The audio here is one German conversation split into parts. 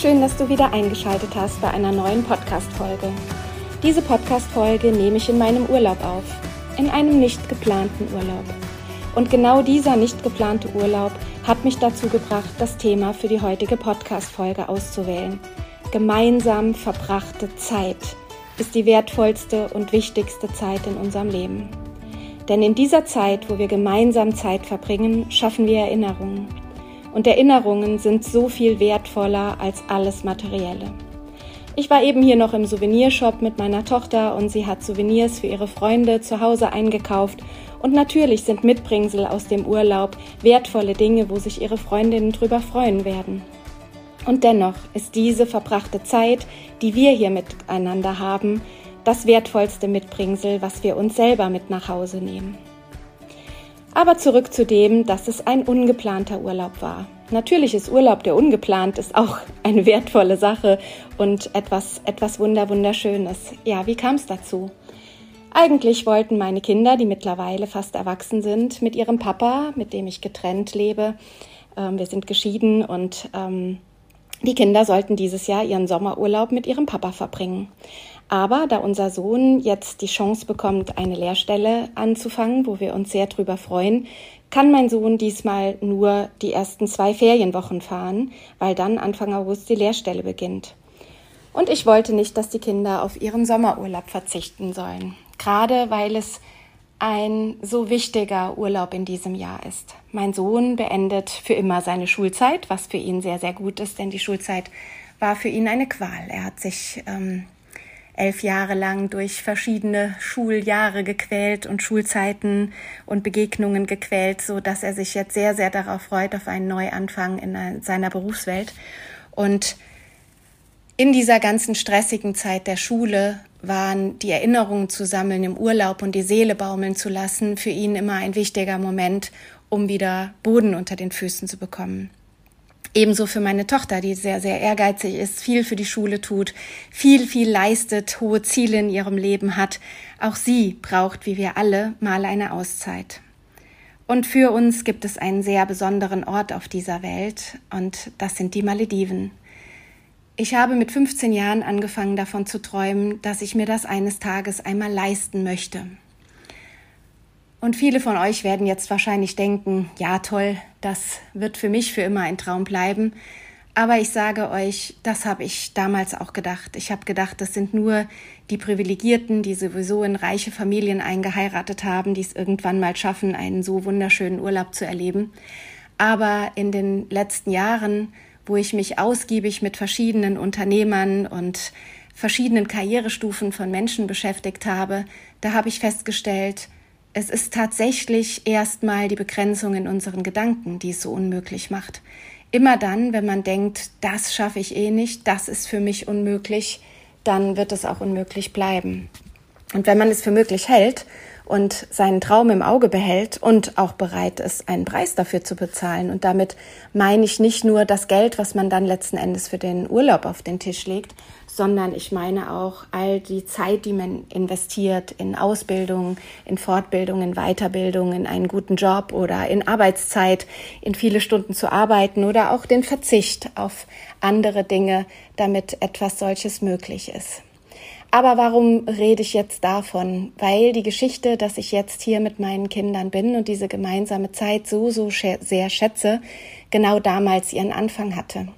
Schön, dass du wieder eingeschaltet hast bei einer neuen Podcast-Folge. Diese Podcast-Folge nehme ich in meinem Urlaub auf, in einem nicht geplanten Urlaub. Und genau dieser nicht geplante Urlaub hat mich dazu gebracht, das Thema für die heutige Podcast-Folge auszuwählen. Gemeinsam verbrachte Zeit ist die wertvollste und wichtigste Zeit in unserem Leben. Denn in dieser Zeit, wo wir gemeinsam Zeit verbringen, schaffen wir Erinnerungen und Erinnerungen sind so viel wertvoller als alles Materielle. Ich war eben hier noch im Souvenirshop mit meiner Tochter und sie hat Souvenirs für ihre Freunde zu Hause eingekauft und natürlich sind Mitbringsel aus dem Urlaub wertvolle Dinge, wo sich ihre Freundinnen drüber freuen werden. Und dennoch ist diese verbrachte Zeit, die wir hier miteinander haben, das wertvollste Mitbringsel, was wir uns selber mit nach Hause nehmen. Aber zurück zu dem, dass es ein ungeplanter Urlaub war. Natürlich ist Urlaub, der ungeplant ist, auch eine wertvolle Sache und etwas, etwas wunder, wunderschönes. Ja, wie kam es dazu? Eigentlich wollten meine Kinder, die mittlerweile fast erwachsen sind, mit ihrem Papa, mit dem ich getrennt lebe, ähm, wir sind geschieden und ähm, die Kinder sollten dieses Jahr ihren Sommerurlaub mit ihrem Papa verbringen. Aber da unser Sohn jetzt die Chance bekommt, eine Lehrstelle anzufangen, wo wir uns sehr drüber freuen, kann mein Sohn diesmal nur die ersten zwei Ferienwochen fahren, weil dann Anfang August die Lehrstelle beginnt. Und ich wollte nicht, dass die Kinder auf ihren Sommerurlaub verzichten sollen, gerade weil es ein so wichtiger Urlaub in diesem Jahr ist. Mein Sohn beendet für immer seine Schulzeit, was für ihn sehr, sehr gut ist, denn die Schulzeit war für ihn eine Qual. Er hat sich ähm, elf Jahre lang durch verschiedene Schuljahre gequält und Schulzeiten und Begegnungen gequält, so dass er sich jetzt sehr, sehr darauf freut, auf einen Neuanfang in seiner Berufswelt. Und in dieser ganzen stressigen Zeit der Schule waren die Erinnerungen zu sammeln im Urlaub und die Seele baumeln zu lassen für ihn immer ein wichtiger Moment, um wieder Boden unter den Füßen zu bekommen. Ebenso für meine Tochter, die sehr, sehr ehrgeizig ist, viel für die Schule tut, viel, viel leistet, hohe Ziele in ihrem Leben hat. Auch sie braucht, wie wir alle, mal eine Auszeit. Und für uns gibt es einen sehr besonderen Ort auf dieser Welt, und das sind die Malediven. Ich habe mit 15 Jahren angefangen davon zu träumen, dass ich mir das eines Tages einmal leisten möchte. Und viele von euch werden jetzt wahrscheinlich denken, ja toll, das wird für mich für immer ein Traum bleiben. Aber ich sage euch, das habe ich damals auch gedacht. Ich habe gedacht, das sind nur die Privilegierten, die sowieso in reiche Familien eingeheiratet haben, die es irgendwann mal schaffen, einen so wunderschönen Urlaub zu erleben. Aber in den letzten Jahren, wo ich mich ausgiebig mit verschiedenen Unternehmern und verschiedenen Karrierestufen von Menschen beschäftigt habe, da habe ich festgestellt, es ist tatsächlich erstmal die Begrenzung in unseren Gedanken, die es so unmöglich macht. Immer dann, wenn man denkt, das schaffe ich eh nicht, das ist für mich unmöglich, dann wird es auch unmöglich bleiben. Und wenn man es für möglich hält und seinen Traum im Auge behält und auch bereit ist, einen Preis dafür zu bezahlen, und damit meine ich nicht nur das Geld, was man dann letzten Endes für den Urlaub auf den Tisch legt, sondern ich meine auch all die Zeit, die man investiert in Ausbildung, in Fortbildung, in Weiterbildung, in einen guten Job oder in Arbeitszeit, in viele Stunden zu arbeiten oder auch den Verzicht auf andere Dinge, damit etwas solches möglich ist. Aber warum rede ich jetzt davon? Weil die Geschichte, dass ich jetzt hier mit meinen Kindern bin und diese gemeinsame Zeit so, so sehr schätze, genau damals ihren Anfang hatte.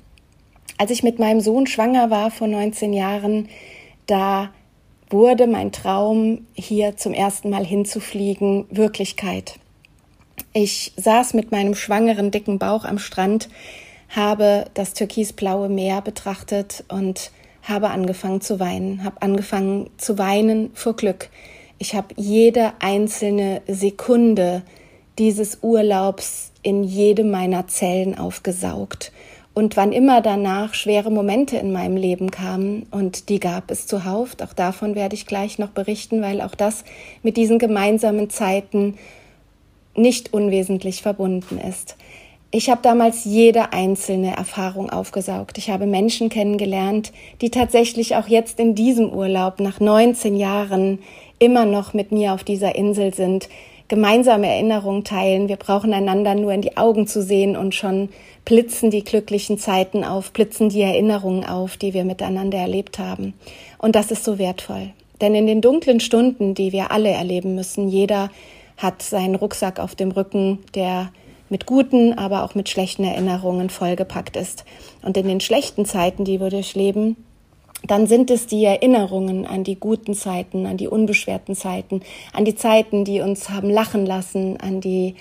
Als ich mit meinem Sohn schwanger war vor 19 Jahren, da wurde mein Traum, hier zum ersten Mal hinzufliegen, Wirklichkeit. Ich saß mit meinem schwangeren, dicken Bauch am Strand, habe das türkisblaue Meer betrachtet und habe angefangen zu weinen, habe angefangen zu weinen vor Glück. Ich habe jede einzelne Sekunde dieses Urlaubs in jedem meiner Zellen aufgesaugt. Und wann immer danach schwere Momente in meinem Leben kamen, und die gab es zuhauf, auch davon werde ich gleich noch berichten, weil auch das mit diesen gemeinsamen Zeiten nicht unwesentlich verbunden ist. Ich habe damals jede einzelne Erfahrung aufgesaugt. Ich habe Menschen kennengelernt, die tatsächlich auch jetzt in diesem Urlaub nach 19 Jahren immer noch mit mir auf dieser Insel sind, gemeinsame Erinnerungen teilen. Wir brauchen einander nur in die Augen zu sehen und schon blitzen die glücklichen Zeiten auf, blitzen die Erinnerungen auf, die wir miteinander erlebt haben. Und das ist so wertvoll. Denn in den dunklen Stunden, die wir alle erleben müssen, jeder hat seinen Rucksack auf dem Rücken, der mit guten, aber auch mit schlechten Erinnerungen vollgepackt ist. Und in den schlechten Zeiten, die wir durchleben, dann sind es die Erinnerungen an die guten Zeiten, an die unbeschwerten Zeiten, an die Zeiten, die uns haben lachen lassen, an die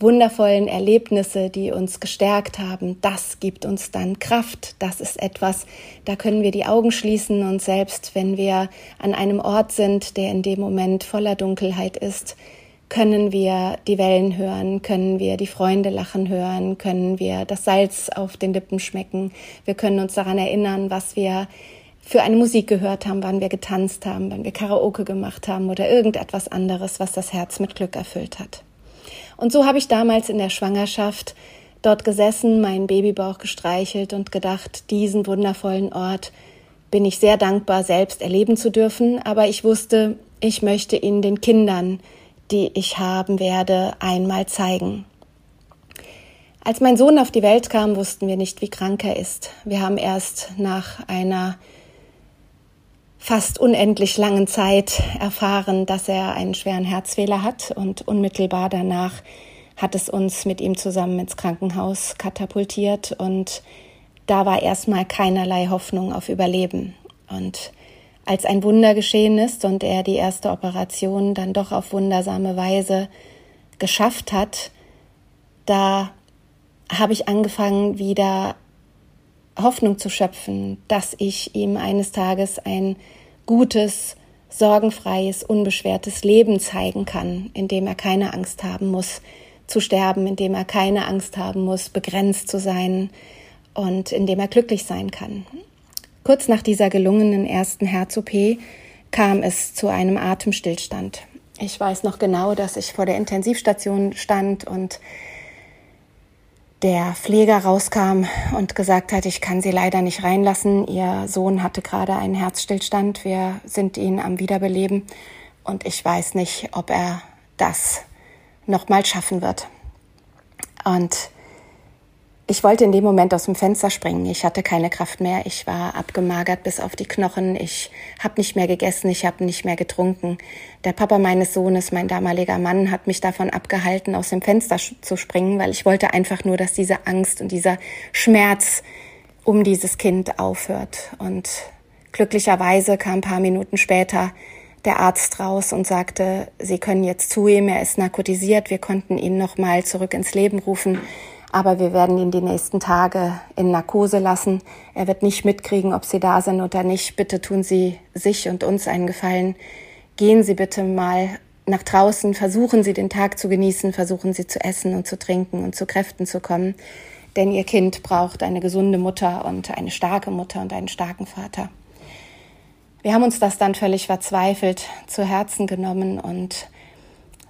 wundervollen Erlebnisse, die uns gestärkt haben. Das gibt uns dann Kraft. Das ist etwas, da können wir die Augen schließen und selbst wenn wir an einem Ort sind, der in dem Moment voller Dunkelheit ist, können wir die Wellen hören, können wir die Freunde lachen hören, können wir das Salz auf den Lippen schmecken, wir können uns daran erinnern, was wir für eine Musik gehört haben, wann wir getanzt haben, wann wir Karaoke gemacht haben oder irgendetwas anderes, was das Herz mit Glück erfüllt hat. Und so habe ich damals in der Schwangerschaft dort gesessen, meinen Babybauch gestreichelt und gedacht, diesen wundervollen Ort bin ich sehr dankbar, selbst erleben zu dürfen, aber ich wusste, ich möchte ihn den Kindern, die ich haben werde, einmal zeigen. Als mein Sohn auf die Welt kam, wussten wir nicht, wie krank er ist. Wir haben erst nach einer fast unendlich langen Zeit erfahren, dass er einen schweren Herzfehler hat und unmittelbar danach hat es uns mit ihm zusammen ins Krankenhaus katapultiert und da war erstmal keinerlei Hoffnung auf Überleben. Und als ein Wunder geschehen ist und er die erste Operation dann doch auf wundersame Weise geschafft hat, da habe ich angefangen, wieder Hoffnung zu schöpfen, dass ich ihm eines Tages ein gutes, sorgenfreies, unbeschwertes Leben zeigen kann, in dem er keine Angst haben muss zu sterben, in dem er keine Angst haben muss, begrenzt zu sein und in dem er glücklich sein kann. Kurz nach dieser gelungenen ersten Herz-OP kam es zu einem Atemstillstand. Ich weiß noch genau, dass ich vor der Intensivstation stand und der Pfleger rauskam und gesagt hat, ich kann Sie leider nicht reinlassen. Ihr Sohn hatte gerade einen Herzstillstand. Wir sind ihn am Wiederbeleben und ich weiß nicht, ob er das nochmal schaffen wird. Und ich wollte in dem Moment aus dem Fenster springen. Ich hatte keine Kraft mehr. Ich war abgemagert bis auf die Knochen. Ich habe nicht mehr gegessen. Ich habe nicht mehr getrunken. Der Papa meines Sohnes, mein damaliger Mann, hat mich davon abgehalten, aus dem Fenster zu springen, weil ich wollte einfach nur, dass diese Angst und dieser Schmerz um dieses Kind aufhört. Und glücklicherweise kam ein paar Minuten später der Arzt raus und sagte, Sie können jetzt zu ihm, er ist narkotisiert, wir konnten ihn nochmal zurück ins Leben rufen aber wir werden ihn die nächsten Tage in Narkose lassen. Er wird nicht mitkriegen, ob Sie da sind oder nicht. Bitte tun Sie sich und uns einen Gefallen. Gehen Sie bitte mal nach draußen, versuchen Sie den Tag zu genießen, versuchen Sie zu essen und zu trinken und zu Kräften zu kommen. Denn Ihr Kind braucht eine gesunde Mutter und eine starke Mutter und einen starken Vater. Wir haben uns das dann völlig verzweifelt zu Herzen genommen und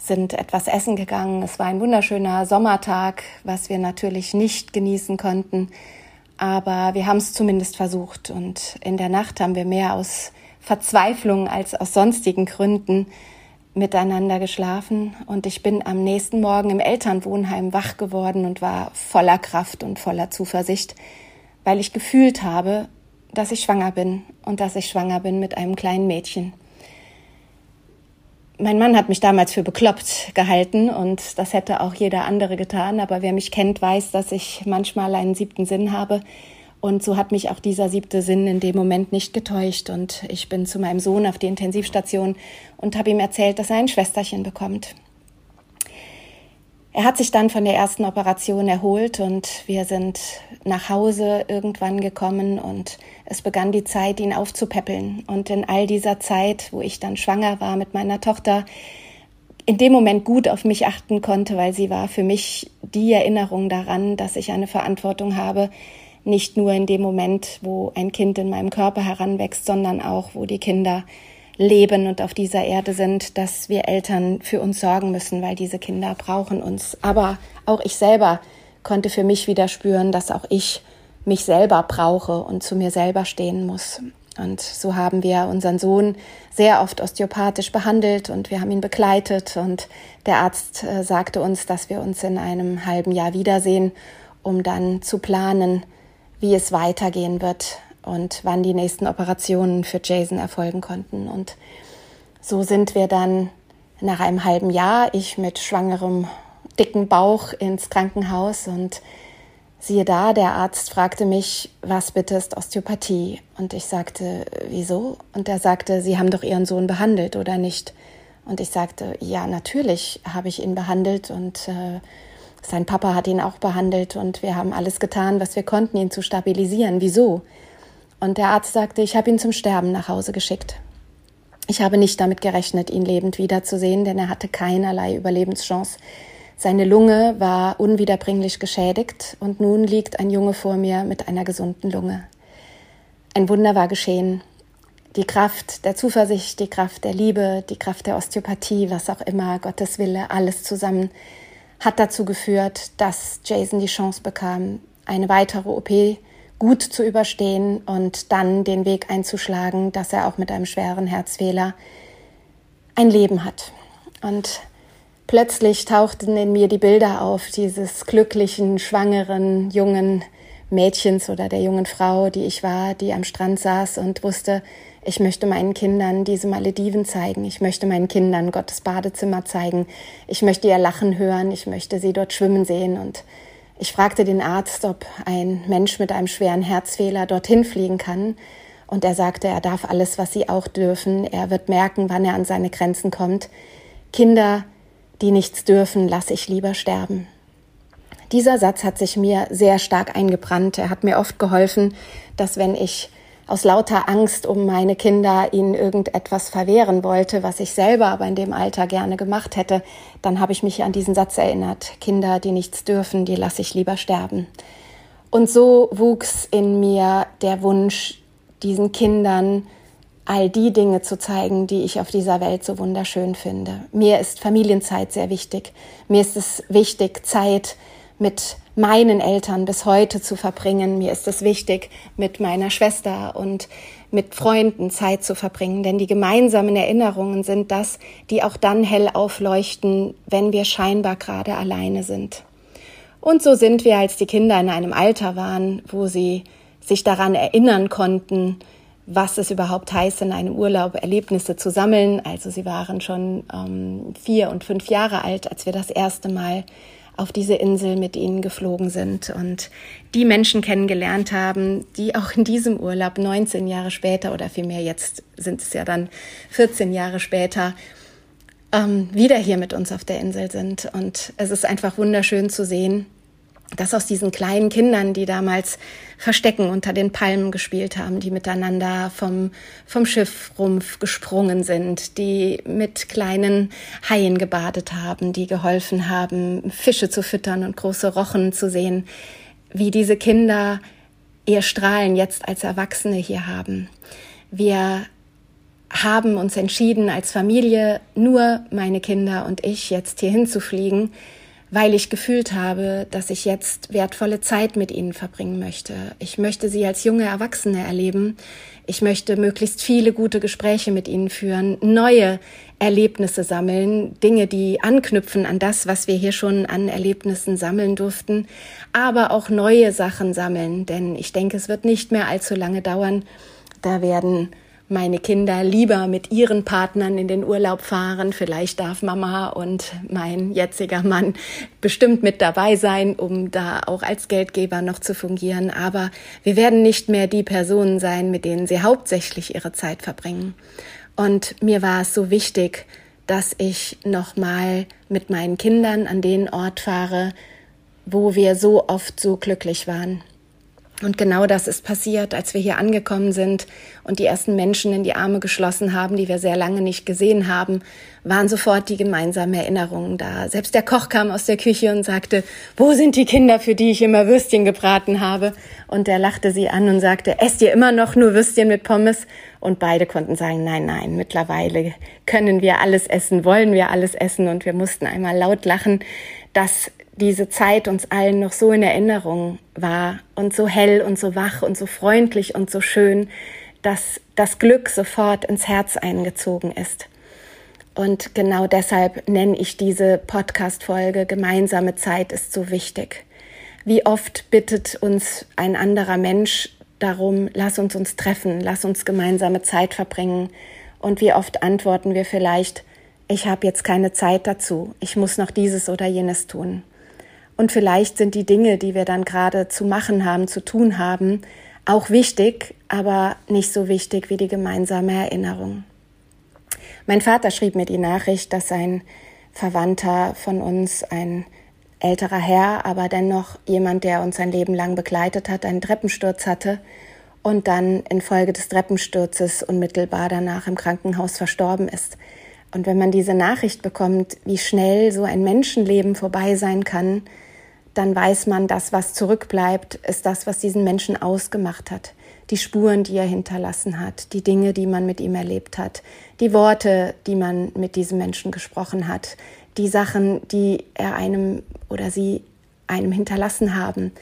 sind etwas essen gegangen. Es war ein wunderschöner Sommertag, was wir natürlich nicht genießen konnten. Aber wir haben es zumindest versucht. Und in der Nacht haben wir mehr aus Verzweiflung als aus sonstigen Gründen miteinander geschlafen. Und ich bin am nächsten Morgen im Elternwohnheim wach geworden und war voller Kraft und voller Zuversicht, weil ich gefühlt habe, dass ich schwanger bin und dass ich schwanger bin mit einem kleinen Mädchen. Mein Mann hat mich damals für bekloppt gehalten und das hätte auch jeder andere getan. Aber wer mich kennt, weiß, dass ich manchmal einen siebten Sinn habe. Und so hat mich auch dieser siebte Sinn in dem Moment nicht getäuscht. Und ich bin zu meinem Sohn auf die Intensivstation und habe ihm erzählt, dass er ein Schwesterchen bekommt. Er hat sich dann von der ersten Operation erholt und wir sind nach Hause irgendwann gekommen und es begann die Zeit, ihn aufzupäppeln. Und in all dieser Zeit, wo ich dann schwanger war mit meiner Tochter, in dem Moment gut auf mich achten konnte, weil sie war für mich die Erinnerung daran, dass ich eine Verantwortung habe, nicht nur in dem Moment, wo ein Kind in meinem Körper heranwächst, sondern auch, wo die Kinder leben und auf dieser Erde sind, dass wir Eltern für uns sorgen müssen, weil diese Kinder brauchen uns. Aber auch ich selber konnte für mich wieder spüren, dass auch ich mich selber brauche und zu mir selber stehen muss. Und so haben wir unseren Sohn sehr oft osteopathisch behandelt und wir haben ihn begleitet und der Arzt äh, sagte uns, dass wir uns in einem halben Jahr wiedersehen, um dann zu planen, wie es weitergehen wird und wann die nächsten Operationen für Jason erfolgen konnten. Und so sind wir dann nach einem halben Jahr, ich mit schwangerem, dicken Bauch ins Krankenhaus und siehe da, der Arzt fragte mich, was bitte ist Osteopathie? Und ich sagte, wieso? Und er sagte, Sie haben doch Ihren Sohn behandelt, oder nicht? Und ich sagte, ja, natürlich habe ich ihn behandelt und äh, sein Papa hat ihn auch behandelt und wir haben alles getan, was wir konnten, ihn zu stabilisieren. Wieso? Und der Arzt sagte, ich habe ihn zum Sterben nach Hause geschickt. Ich habe nicht damit gerechnet, ihn lebend wiederzusehen, denn er hatte keinerlei Überlebenschance. Seine Lunge war unwiederbringlich geschädigt und nun liegt ein Junge vor mir mit einer gesunden Lunge. Ein Wunder war geschehen. Die Kraft der Zuversicht, die Kraft der Liebe, die Kraft der Osteopathie, was auch immer, Gottes Wille, alles zusammen hat dazu geführt, dass Jason die Chance bekam, eine weitere OP gut zu überstehen und dann den Weg einzuschlagen, dass er auch mit einem schweren Herzfehler ein Leben hat. Und plötzlich tauchten in mir die Bilder auf dieses glücklichen, schwangeren, jungen Mädchens oder der jungen Frau, die ich war, die am Strand saß und wusste, ich möchte meinen Kindern diese Malediven zeigen. Ich möchte meinen Kindern Gottes Badezimmer zeigen. Ich möchte ihr Lachen hören. Ich möchte sie dort schwimmen sehen und ich fragte den Arzt, ob ein Mensch mit einem schweren Herzfehler dorthin fliegen kann. Und er sagte, er darf alles, was sie auch dürfen. Er wird merken, wann er an seine Grenzen kommt. Kinder, die nichts dürfen, lasse ich lieber sterben. Dieser Satz hat sich mir sehr stark eingebrannt. Er hat mir oft geholfen, dass wenn ich aus lauter Angst um meine Kinder ihnen irgendetwas verwehren wollte, was ich selber aber in dem Alter gerne gemacht hätte, dann habe ich mich an diesen Satz erinnert. Kinder, die nichts dürfen, die lasse ich lieber sterben. Und so wuchs in mir der Wunsch, diesen Kindern all die Dinge zu zeigen, die ich auf dieser Welt so wunderschön finde. Mir ist Familienzeit sehr wichtig. Mir ist es wichtig, Zeit mit meinen Eltern bis heute zu verbringen. Mir ist es wichtig, mit meiner Schwester und mit Freunden Zeit zu verbringen, denn die gemeinsamen Erinnerungen sind das, die auch dann hell aufleuchten, wenn wir scheinbar gerade alleine sind. Und so sind wir, als die Kinder in einem Alter waren, wo sie sich daran erinnern konnten, was es überhaupt heißt, in einem Urlaub Erlebnisse zu sammeln. Also sie waren schon ähm, vier und fünf Jahre alt, als wir das erste Mal auf diese Insel mit ihnen geflogen sind und die Menschen kennengelernt haben, die auch in diesem Urlaub 19 Jahre später oder vielmehr jetzt sind es ja dann 14 Jahre später ähm, wieder hier mit uns auf der Insel sind. Und es ist einfach wunderschön zu sehen, dass aus diesen kleinen Kindern, die damals Verstecken unter den Palmen gespielt haben, die miteinander vom, vom Schiffrumpf gesprungen sind, die mit kleinen Haien gebadet haben, die geholfen haben, Fische zu füttern und große Rochen zu sehen, wie diese Kinder ihr Strahlen jetzt als Erwachsene hier haben. Wir haben uns entschieden, als Familie nur meine Kinder und ich jetzt hier hinzufliegen, weil ich gefühlt habe, dass ich jetzt wertvolle Zeit mit ihnen verbringen möchte. Ich möchte sie als junge Erwachsene erleben. Ich möchte möglichst viele gute Gespräche mit ihnen führen, neue Erlebnisse sammeln, Dinge, die anknüpfen an das, was wir hier schon an Erlebnissen sammeln durften, aber auch neue Sachen sammeln, denn ich denke, es wird nicht mehr allzu lange dauern. Da werden meine Kinder lieber mit ihren Partnern in den Urlaub fahren. Vielleicht darf Mama und mein jetziger Mann bestimmt mit dabei sein, um da auch als Geldgeber noch zu fungieren. Aber wir werden nicht mehr die Personen sein, mit denen sie hauptsächlich ihre Zeit verbringen. Und mir war es so wichtig, dass ich nochmal mit meinen Kindern an den Ort fahre, wo wir so oft so glücklich waren. Und genau das ist passiert, als wir hier angekommen sind und die ersten Menschen in die Arme geschlossen haben, die wir sehr lange nicht gesehen haben, waren sofort die gemeinsamen Erinnerungen da. Selbst der Koch kam aus der Küche und sagte, wo sind die Kinder, für die ich immer Würstchen gebraten habe? Und er lachte sie an und sagte, esst ihr immer noch nur Würstchen mit Pommes? Und beide konnten sagen, nein, nein, mittlerweile können wir alles essen, wollen wir alles essen. Und wir mussten einmal laut lachen, dass diese Zeit uns allen noch so in Erinnerung war und so hell und so wach und so freundlich und so schön, dass das Glück sofort ins Herz eingezogen ist. Und genau deshalb nenne ich diese Podcast-Folge Gemeinsame Zeit ist so wichtig. Wie oft bittet uns ein anderer Mensch darum, lass uns uns treffen, lass uns gemeinsame Zeit verbringen. Und wie oft antworten wir vielleicht, ich habe jetzt keine Zeit dazu, ich muss noch dieses oder jenes tun. Und vielleicht sind die Dinge, die wir dann gerade zu machen haben, zu tun haben, auch wichtig, aber nicht so wichtig wie die gemeinsame Erinnerung. Mein Vater schrieb mir die Nachricht, dass ein Verwandter von uns, ein älterer Herr, aber dennoch jemand, der uns sein Leben lang begleitet hat, einen Treppensturz hatte und dann infolge des Treppensturzes unmittelbar danach im Krankenhaus verstorben ist. Und wenn man diese Nachricht bekommt, wie schnell so ein Menschenleben vorbei sein kann, dann weiß man, das, was zurückbleibt, ist das, was diesen Menschen ausgemacht hat. Die Spuren, die er hinterlassen hat, die Dinge, die man mit ihm erlebt hat, die Worte, die man mit diesem Menschen gesprochen hat, die Sachen, die er einem oder sie einem hinterlassen haben.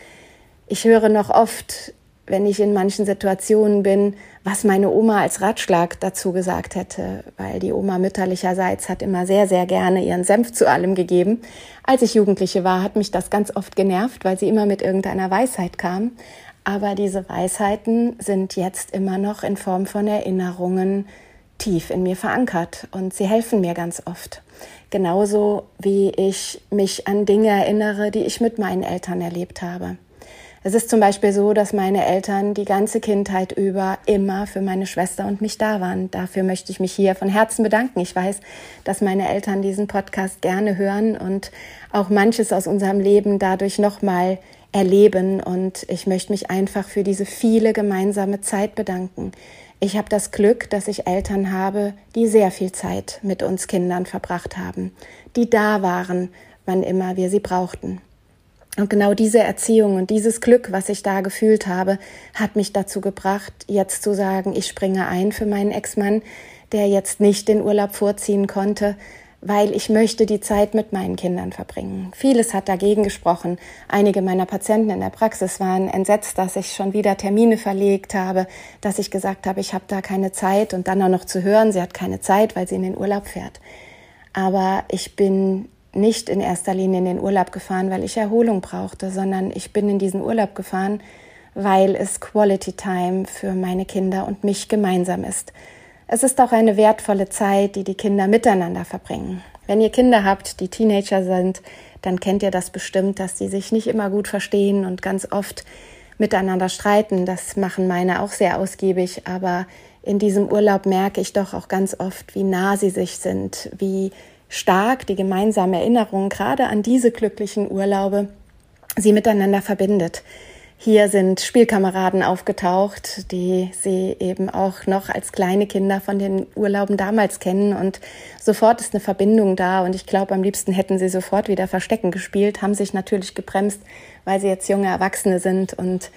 Ich höre noch oft wenn ich in manchen Situationen bin, was meine Oma als Ratschlag dazu gesagt hätte, weil die Oma mütterlicherseits hat immer sehr, sehr gerne ihren Senf zu allem gegeben. Als ich Jugendliche war, hat mich das ganz oft genervt, weil sie immer mit irgendeiner Weisheit kam. Aber diese Weisheiten sind jetzt immer noch in Form von Erinnerungen tief in mir verankert und sie helfen mir ganz oft. Genauso wie ich mich an Dinge erinnere, die ich mit meinen Eltern erlebt habe. Es ist zum Beispiel so, dass meine Eltern die ganze Kindheit über immer für meine Schwester und mich da waren. Dafür möchte ich mich hier von Herzen bedanken. Ich weiß, dass meine Eltern diesen Podcast gerne hören und auch manches aus unserem Leben dadurch nochmal erleben. Und ich möchte mich einfach für diese viele gemeinsame Zeit bedanken. Ich habe das Glück, dass ich Eltern habe, die sehr viel Zeit mit uns Kindern verbracht haben, die da waren, wann immer wir sie brauchten. Und genau diese Erziehung und dieses Glück, was ich da gefühlt habe, hat mich dazu gebracht, jetzt zu sagen, ich springe ein für meinen Ex-Mann, der jetzt nicht den Urlaub vorziehen konnte, weil ich möchte die Zeit mit meinen Kindern verbringen. Vieles hat dagegen gesprochen. Einige meiner Patienten in der Praxis waren entsetzt, dass ich schon wieder Termine verlegt habe, dass ich gesagt habe, ich habe da keine Zeit und dann auch noch zu hören, sie hat keine Zeit, weil sie in den Urlaub fährt. Aber ich bin nicht in erster Linie in den Urlaub gefahren, weil ich Erholung brauchte, sondern ich bin in diesen Urlaub gefahren, weil es Quality Time für meine Kinder und mich gemeinsam ist. Es ist auch eine wertvolle Zeit, die die Kinder miteinander verbringen. Wenn ihr Kinder habt, die Teenager sind, dann kennt ihr das bestimmt, dass sie sich nicht immer gut verstehen und ganz oft miteinander streiten. Das machen meine auch sehr ausgiebig, aber in diesem Urlaub merke ich doch auch ganz oft, wie nah sie sich sind, wie stark die gemeinsame Erinnerung gerade an diese glücklichen Urlaube sie miteinander verbindet. Hier sind Spielkameraden aufgetaucht, die sie eben auch noch als kleine Kinder von den Urlauben damals kennen. Und sofort ist eine Verbindung da. Und ich glaube, am liebsten hätten sie sofort wieder Verstecken gespielt, haben sich natürlich gebremst, weil sie jetzt junge Erwachsene sind und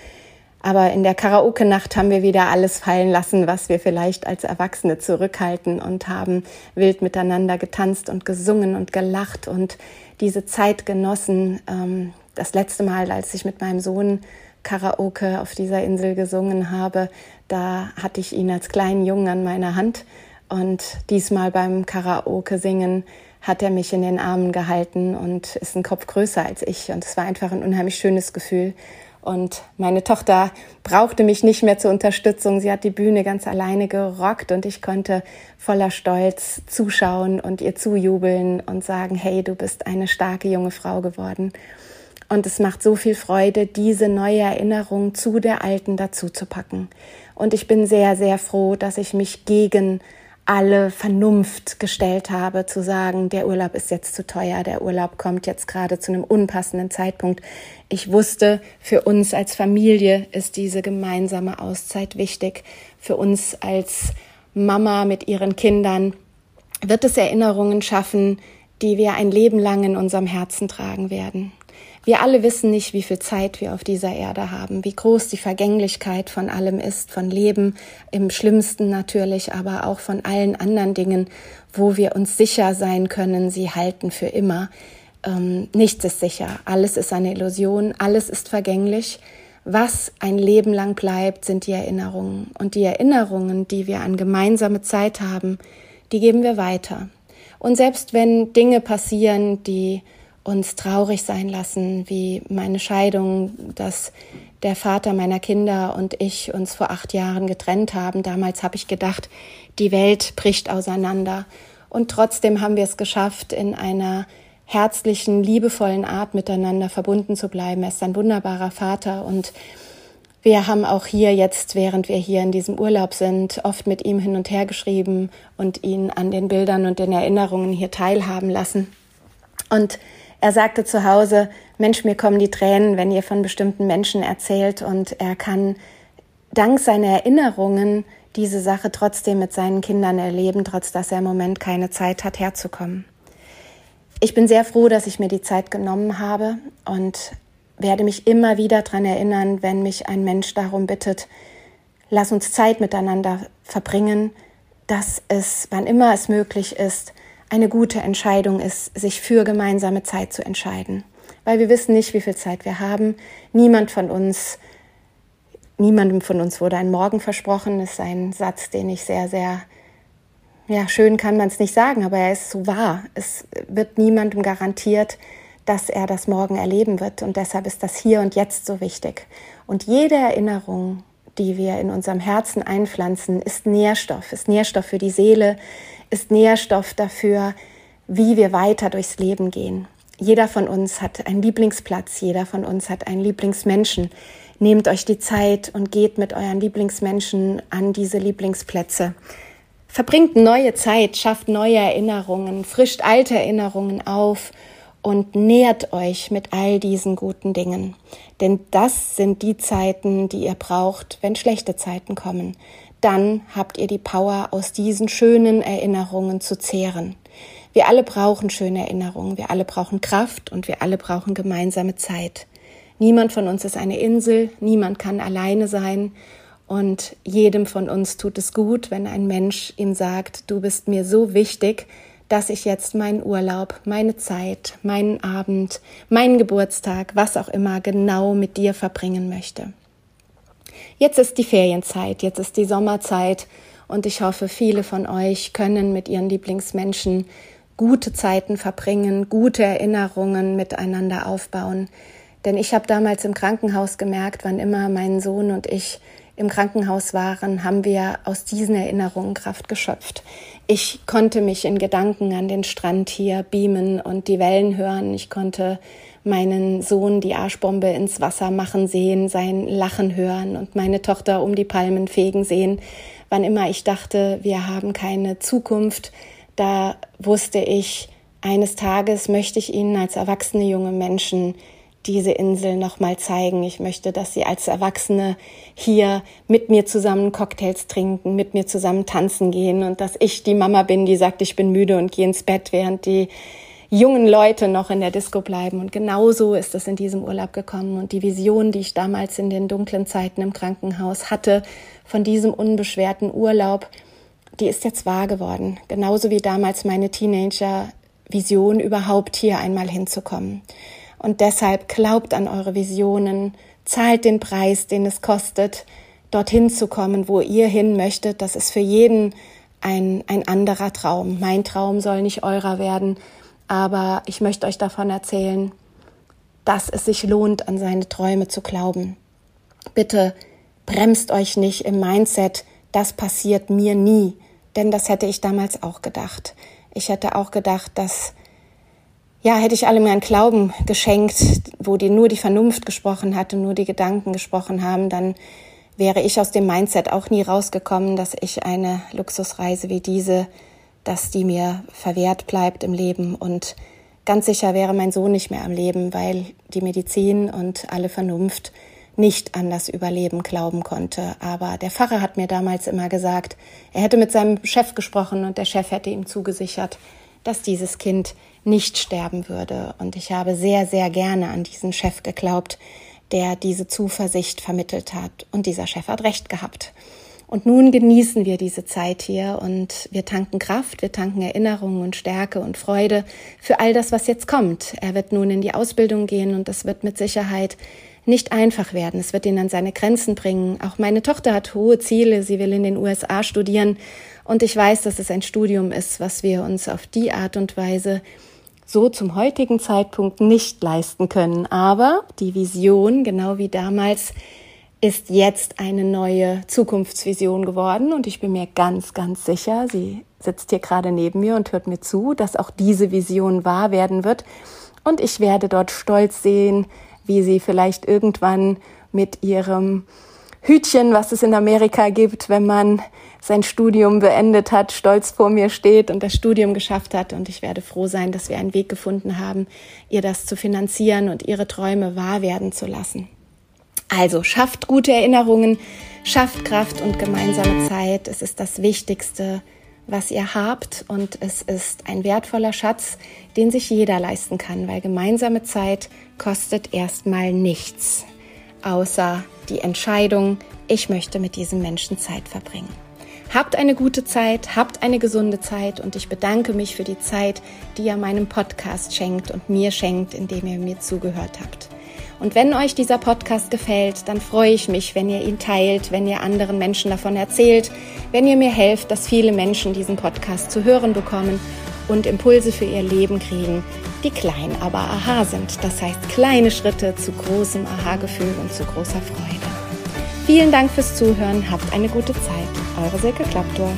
aber in der Karaoke-Nacht haben wir wieder alles fallen lassen, was wir vielleicht als Erwachsene zurückhalten und haben wild miteinander getanzt und gesungen und gelacht und diese Zeit genossen. Ähm, das letzte Mal, als ich mit meinem Sohn Karaoke auf dieser Insel gesungen habe, da hatte ich ihn als kleinen Jungen an meiner Hand und diesmal beim Karaoke singen hat er mich in den Armen gehalten und ist ein Kopf größer als ich und es war einfach ein unheimlich schönes Gefühl und meine Tochter brauchte mich nicht mehr zur Unterstützung. Sie hat die Bühne ganz alleine gerockt und ich konnte voller Stolz zuschauen und ihr zujubeln und sagen, hey, du bist eine starke junge Frau geworden. Und es macht so viel Freude, diese neue Erinnerung zu der alten dazu zu packen. Und ich bin sehr, sehr froh, dass ich mich gegen alle Vernunft gestellt habe, zu sagen, der Urlaub ist jetzt zu teuer, der Urlaub kommt jetzt gerade zu einem unpassenden Zeitpunkt. Ich wusste, für uns als Familie ist diese gemeinsame Auszeit wichtig. Für uns als Mama mit ihren Kindern wird es Erinnerungen schaffen, die wir ein Leben lang in unserem Herzen tragen werden. Wir alle wissen nicht, wie viel Zeit wir auf dieser Erde haben, wie groß die Vergänglichkeit von allem ist, von Leben im schlimmsten natürlich, aber auch von allen anderen Dingen, wo wir uns sicher sein können, sie halten für immer. Ähm, nichts ist sicher, alles ist eine Illusion, alles ist vergänglich. Was ein Leben lang bleibt, sind die Erinnerungen. Und die Erinnerungen, die wir an gemeinsame Zeit haben, die geben wir weiter. Und selbst wenn Dinge passieren, die uns traurig sein lassen, wie meine Scheidung, dass der Vater meiner Kinder und ich uns vor acht Jahren getrennt haben. Damals habe ich gedacht, die Welt bricht auseinander. Und trotzdem haben wir es geschafft, in einer herzlichen, liebevollen Art miteinander verbunden zu bleiben. Er ist ein wunderbarer Vater und wir haben auch hier jetzt, während wir hier in diesem Urlaub sind, oft mit ihm hin und her geschrieben und ihn an den Bildern und den Erinnerungen hier teilhaben lassen. Und er sagte zu Hause, Mensch, mir kommen die Tränen, wenn ihr von bestimmten Menschen erzählt und er kann dank seiner Erinnerungen diese Sache trotzdem mit seinen Kindern erleben, trotz dass er im Moment keine Zeit hat, herzukommen. Ich bin sehr froh, dass ich mir die Zeit genommen habe und werde mich immer wieder daran erinnern, wenn mich ein Mensch darum bittet, lass uns Zeit miteinander verbringen, dass es, wann immer es möglich ist, eine gute Entscheidung ist, sich für gemeinsame Zeit zu entscheiden. Weil wir wissen nicht, wie viel Zeit wir haben. Niemand von uns, niemandem von uns wurde ein Morgen versprochen. Das ist ein Satz, den ich sehr, sehr, ja, schön kann man es nicht sagen, aber er ist so wahr. Es wird niemandem garantiert, dass er das morgen erleben wird. Und deshalb ist das hier und jetzt so wichtig. Und jede Erinnerung, die wir in unserem Herzen einpflanzen, ist Nährstoff, ist Nährstoff für die Seele, ist Nährstoff dafür, wie wir weiter durchs Leben gehen. Jeder von uns hat einen Lieblingsplatz, jeder von uns hat einen Lieblingsmenschen. Nehmt euch die Zeit und geht mit euren Lieblingsmenschen an diese Lieblingsplätze. Verbringt neue Zeit, schafft neue Erinnerungen, frischt alte Erinnerungen auf und nährt euch mit all diesen guten Dingen. Denn das sind die Zeiten, die ihr braucht, wenn schlechte Zeiten kommen dann habt ihr die Power, aus diesen schönen Erinnerungen zu zehren. Wir alle brauchen schöne Erinnerungen, wir alle brauchen Kraft und wir alle brauchen gemeinsame Zeit. Niemand von uns ist eine Insel, niemand kann alleine sein und jedem von uns tut es gut, wenn ein Mensch ihm sagt, du bist mir so wichtig, dass ich jetzt meinen Urlaub, meine Zeit, meinen Abend, meinen Geburtstag, was auch immer genau mit dir verbringen möchte. Jetzt ist die Ferienzeit, jetzt ist die Sommerzeit und ich hoffe, viele von euch können mit ihren Lieblingsmenschen gute Zeiten verbringen, gute Erinnerungen miteinander aufbauen. Denn ich habe damals im Krankenhaus gemerkt, wann immer mein Sohn und ich im Krankenhaus waren, haben wir aus diesen Erinnerungen Kraft geschöpft. Ich konnte mich in Gedanken an den Strand hier beamen und die Wellen hören. Ich konnte meinen Sohn die Arschbombe ins Wasser machen sehen, sein Lachen hören und meine Tochter um die Palmen fegen sehen. Wann immer ich dachte, wir haben keine Zukunft, da wusste ich, eines Tages möchte ich Ihnen als erwachsene junge Menschen diese Insel nochmal zeigen. Ich möchte, dass Sie als Erwachsene hier mit mir zusammen Cocktails trinken, mit mir zusammen tanzen gehen und dass ich die Mama bin, die sagt, ich bin müde und gehe ins Bett, während die jungen Leute noch in der Disco bleiben. Und genauso ist es in diesem Urlaub gekommen. Und die Vision, die ich damals in den dunklen Zeiten im Krankenhaus hatte, von diesem unbeschwerten Urlaub, die ist jetzt wahr geworden. Genauso wie damals meine Teenager-Vision, überhaupt hier einmal hinzukommen. Und deshalb glaubt an eure Visionen, zahlt den Preis, den es kostet, dorthin zu kommen, wo ihr hin möchtet. Das ist für jeden ein, ein anderer Traum. Mein Traum soll nicht eurer werden, aber ich möchte euch davon erzählen, dass es sich lohnt, an seine Träume zu glauben. Bitte bremst euch nicht im Mindset, das passiert mir nie, denn das hätte ich damals auch gedacht. Ich hätte auch gedacht, dass ja, hätte ich alle meinen Glauben geschenkt, wo die nur die Vernunft gesprochen hatte, nur die Gedanken gesprochen haben, dann wäre ich aus dem Mindset auch nie rausgekommen, dass ich eine Luxusreise wie diese, dass die mir verwehrt bleibt im Leben und ganz sicher wäre mein Sohn nicht mehr am Leben, weil die Medizin und alle Vernunft nicht an das Überleben glauben konnte. Aber der Pfarrer hat mir damals immer gesagt, er hätte mit seinem Chef gesprochen und der Chef hätte ihm zugesichert, dass dieses Kind nicht sterben würde. Und ich habe sehr, sehr gerne an diesen Chef geglaubt, der diese Zuversicht vermittelt hat. Und dieser Chef hat recht gehabt. Und nun genießen wir diese Zeit hier und wir tanken Kraft, wir tanken Erinnerungen und Stärke und Freude für all das, was jetzt kommt. Er wird nun in die Ausbildung gehen und das wird mit Sicherheit nicht einfach werden. Es wird ihn an seine Grenzen bringen. Auch meine Tochter hat hohe Ziele. Sie will in den USA studieren. Und ich weiß, dass es ein Studium ist, was wir uns auf die Art und Weise so zum heutigen Zeitpunkt nicht leisten können. Aber die Vision, genau wie damals, ist jetzt eine neue Zukunftsvision geworden. Und ich bin mir ganz, ganz sicher, sie sitzt hier gerade neben mir und hört mir zu, dass auch diese Vision wahr werden wird. Und ich werde dort stolz sehen, wie sie vielleicht irgendwann mit ihrem Hütchen, was es in Amerika gibt, wenn man sein Studium beendet hat, stolz vor mir steht und das Studium geschafft hat. Und ich werde froh sein, dass wir einen Weg gefunden haben, ihr das zu finanzieren und ihre Träume wahr werden zu lassen. Also schafft gute Erinnerungen, schafft Kraft und gemeinsame Zeit. Es ist das Wichtigste, was ihr habt und es ist ein wertvoller Schatz, den sich jeder leisten kann, weil gemeinsame Zeit kostet erstmal nichts, außer die Entscheidung, ich möchte mit diesem Menschen Zeit verbringen. Habt eine gute Zeit, habt eine gesunde Zeit und ich bedanke mich für die Zeit, die ihr meinem Podcast schenkt und mir schenkt, indem ihr mir zugehört habt. Und wenn euch dieser Podcast gefällt, dann freue ich mich, wenn ihr ihn teilt, wenn ihr anderen Menschen davon erzählt, wenn ihr mir helft, dass viele Menschen diesen Podcast zu hören bekommen und Impulse für ihr Leben kriegen, die klein, aber aha sind. Das heißt kleine Schritte zu großem Aha-Gefühl und zu großer Freude. Vielen Dank fürs Zuhören, habt eine gute Zeit. Eure Silke Klapptor.